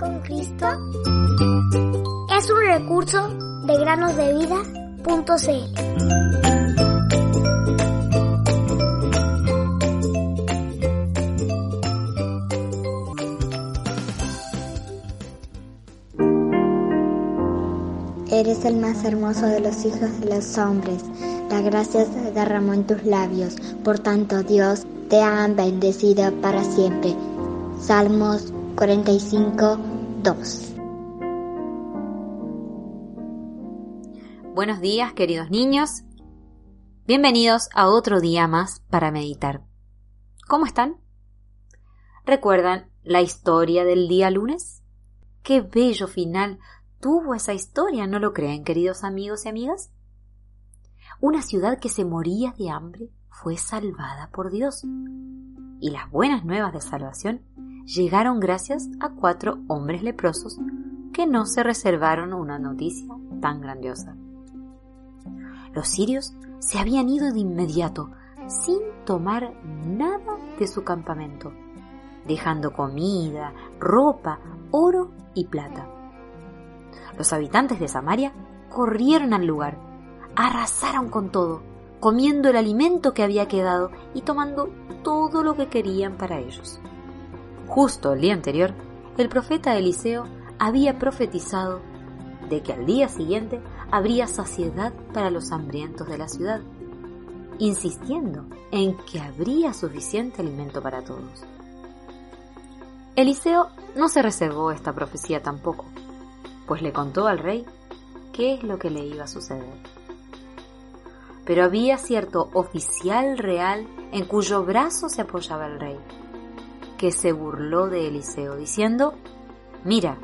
con Cristo es un recurso de granosdevida.cl. Eres el más hermoso de los hijos de los hombres. La gracia se derramó en tus labios. Por tanto, Dios te ha bendecido para siempre. Salmos 45, 2. Buenos días, queridos niños. Bienvenidos a otro día más para meditar. ¿Cómo están? ¿Recuerdan la historia del día lunes? Qué bello final tuvo esa historia, ¿no lo creen, queridos amigos y amigas? Una ciudad que se moría de hambre fue salvada por Dios. Y las buenas nuevas de salvación llegaron gracias a cuatro hombres leprosos que no se reservaron una noticia tan grandiosa. Los sirios se habían ido de inmediato, sin tomar nada de su campamento, dejando comida, ropa, oro y plata. Los habitantes de Samaria corrieron al lugar, arrasaron con todo, comiendo el alimento que había quedado y tomando todo lo que querían para ellos. Justo el día anterior, el profeta Eliseo había profetizado de que al día siguiente habría saciedad para los hambrientos de la ciudad, insistiendo en que habría suficiente alimento para todos. Eliseo no se reservó esta profecía tampoco pues le contó al rey qué es lo que le iba a suceder. Pero había cierto oficial real en cuyo brazo se apoyaba el rey, que se burló de Eliseo, diciendo, Mira,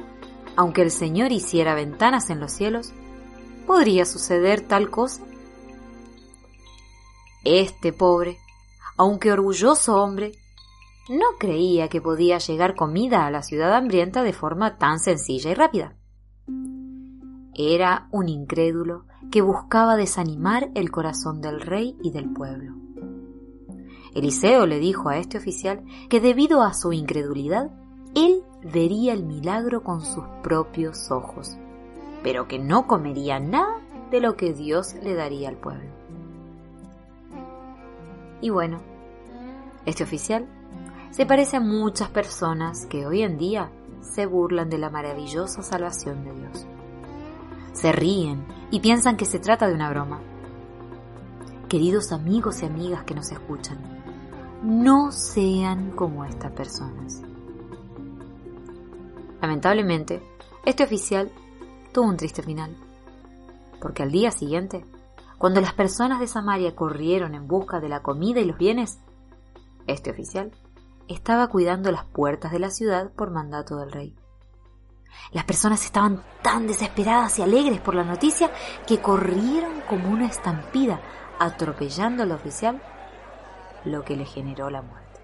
aunque el Señor hiciera ventanas en los cielos, ¿podría suceder tal cosa? Este pobre, aunque orgulloso hombre, no creía que podía llegar comida a la ciudad hambrienta de forma tan sencilla y rápida. Era un incrédulo que buscaba desanimar el corazón del rey y del pueblo. Eliseo le dijo a este oficial que debido a su incredulidad, él vería el milagro con sus propios ojos, pero que no comería nada de lo que Dios le daría al pueblo. Y bueno, este oficial se parece a muchas personas que hoy en día se burlan de la maravillosa salvación de Dios se ríen y piensan que se trata de una broma. Queridos amigos y amigas que nos escuchan, no sean como estas personas. Lamentablemente, este oficial tuvo un triste final, porque al día siguiente, cuando las personas de Samaria corrieron en busca de la comida y los bienes, este oficial estaba cuidando las puertas de la ciudad por mandato del rey. Las personas estaban tan desesperadas y alegres por la noticia que corrieron como una estampida, atropellando al oficial, lo que le generó la muerte.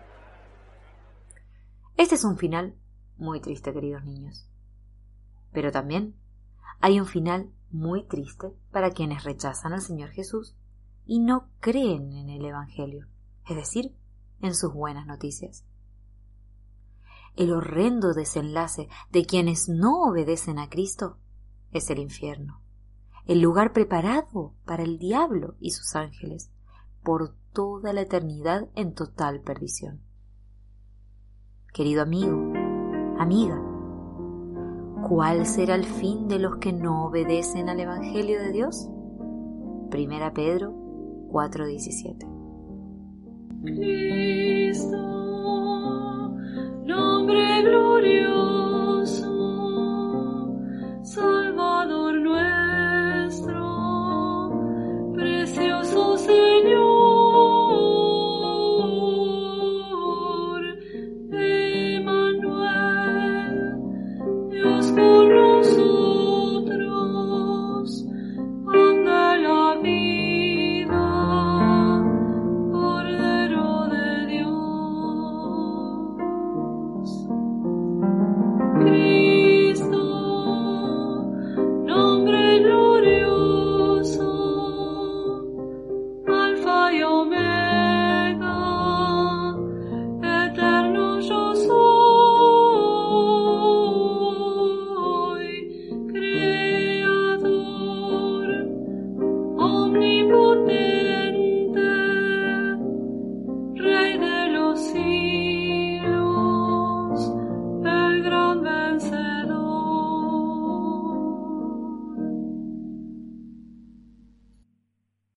Este es un final muy triste, queridos niños. Pero también hay un final muy triste para quienes rechazan al Señor Jesús y no creen en el Evangelio, es decir, en sus buenas noticias el horrendo desenlace de quienes no obedecen a Cristo es el infierno, el lugar preparado para el diablo y sus ángeles por toda la eternidad en total perdición. Querido amigo, amiga, ¿cuál será el fin de los que no obedecen al Evangelio de Dios? Primera Pedro 4:17. Cristo, nombre glorioso. 수